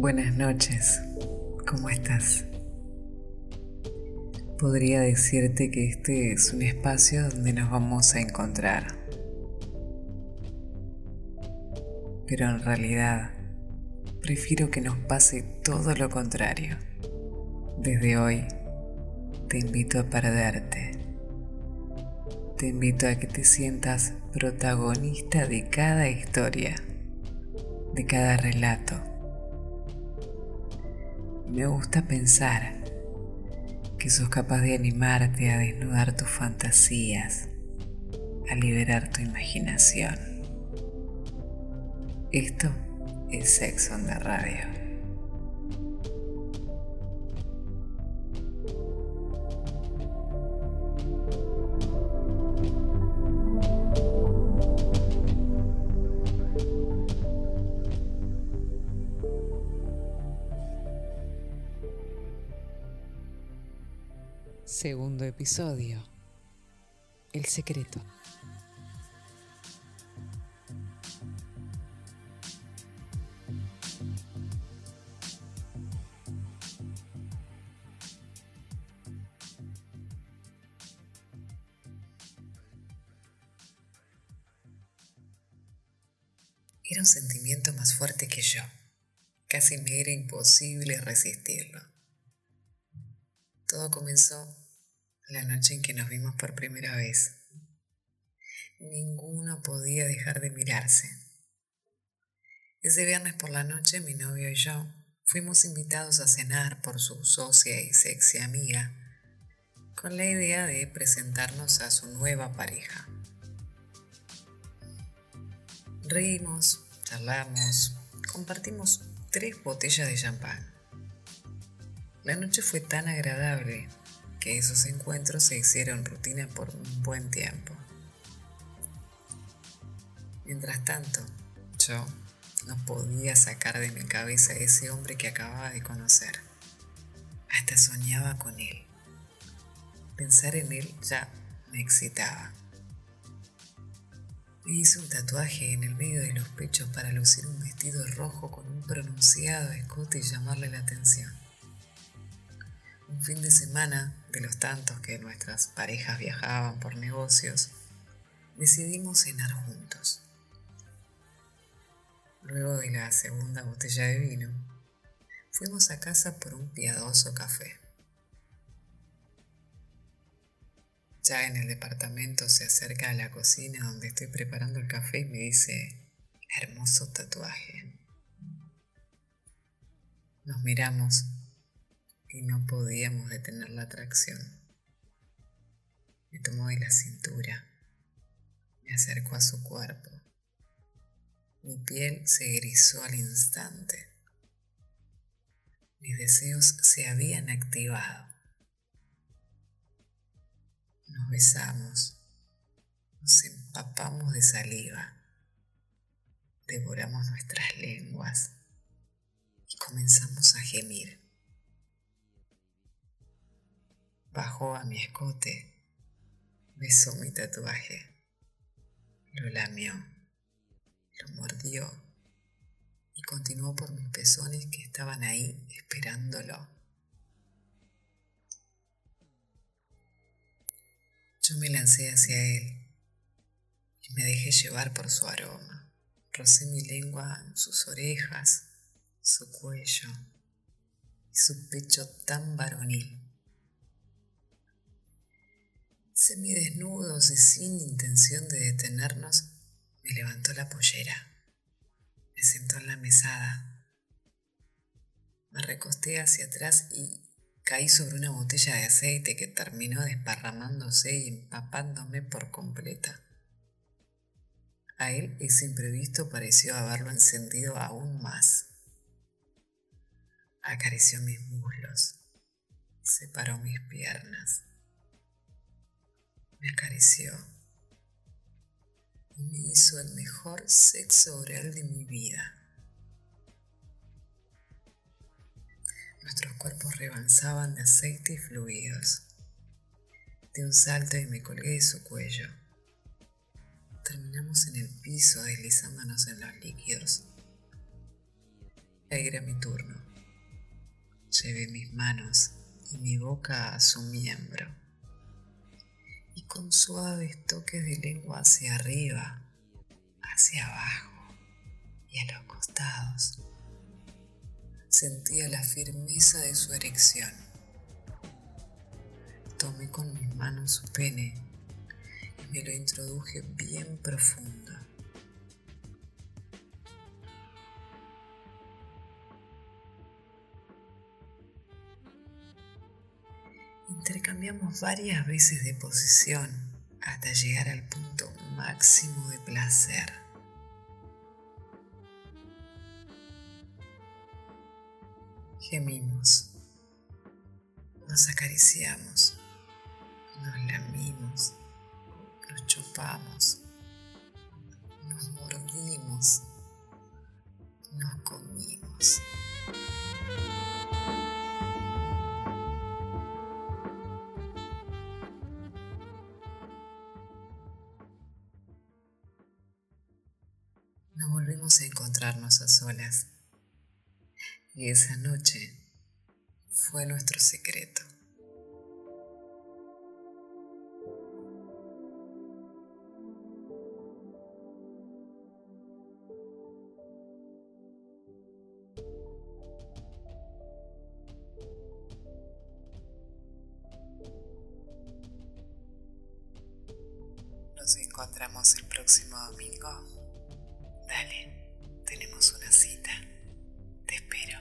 Buenas noches, ¿cómo estás? Podría decirte que este es un espacio donde nos vamos a encontrar. Pero en realidad, prefiero que nos pase todo lo contrario. Desde hoy, te invito a perderte. Te invito a que te sientas protagonista de cada historia, de cada relato. Me gusta pensar que sos capaz de animarte a desnudar tus fantasías, a liberar tu imaginación. Esto es Sexo en la Radio. Segundo episodio. El secreto. Era un sentimiento más fuerte que yo. Casi me era imposible resistirlo. Todo comenzó la noche en que nos vimos por primera vez. Ninguno podía dejar de mirarse. Ese viernes por la noche mi novio y yo fuimos invitados a cenar por su socia y sexy amiga, con la idea de presentarnos a su nueva pareja. Reímos, charlamos, compartimos tres botellas de champán. La noche fue tan agradable que esos encuentros se hicieron rutina por un buen tiempo. Mientras tanto, yo no podía sacar de mi cabeza ese hombre que acababa de conocer. Hasta soñaba con él. Pensar en él ya me excitaba. Me hice un tatuaje en el medio de los pechos para lucir un vestido rojo con un pronunciado escote y llamarle la atención. Un fin de semana, de los tantos que nuestras parejas viajaban por negocios, decidimos cenar juntos. Luego de la segunda botella de vino, fuimos a casa por un piadoso café. Ya en el departamento se acerca a la cocina donde estoy preparando el café y me dice, hermoso tatuaje. Nos miramos y no podíamos detener la atracción. Me tomó de la cintura, me acercó a su cuerpo. Mi piel se erizó al instante. Mis deseos se habían activado. Nos besamos, nos empapamos de saliva, devoramos nuestras lenguas y comenzamos a gemir. Bajó a mi escote, besó mi tatuaje, lo lamió, lo mordió y continuó por mis pezones que estaban ahí esperándolo. Yo me lancé hacia él y me dejé llevar por su aroma. Rocé mi lengua en sus orejas, su cuello y su pecho tan varonil. Semidesnudos y sin intención de detenernos, me levantó la pollera. Me sentó en la mesada. Me recosté hacia atrás y caí sobre una botella de aceite que terminó desparramándose y empapándome por completa. A él ese imprevisto pareció haberlo encendido aún más. Acarició mis muslos, separó mis piernas me acarició y me hizo el mejor sexo oral de mi vida. Nuestros cuerpos rebansaban de aceite y fluidos. De un salto y me colgué de su cuello. Terminamos en el piso deslizándonos en los líquidos. Ahí era mi turno. Llevé mis manos y mi boca a su miembro. Y con suaves toques de lengua hacia arriba, hacia abajo y a los costados, sentía la firmeza de su erección. Tomé con mis manos su pene y me lo introduje bien profundo. Intercambiamos varias veces de posición hasta llegar al punto máximo de placer. Gemimos, nos acariciamos, nos lamimos, nos chupamos, Nos volvimos a encontrarnos a solas. Y esa noche fue nuestro secreto. Nos encontramos el próximo domingo. Dale, tenemos una cita. Te espero.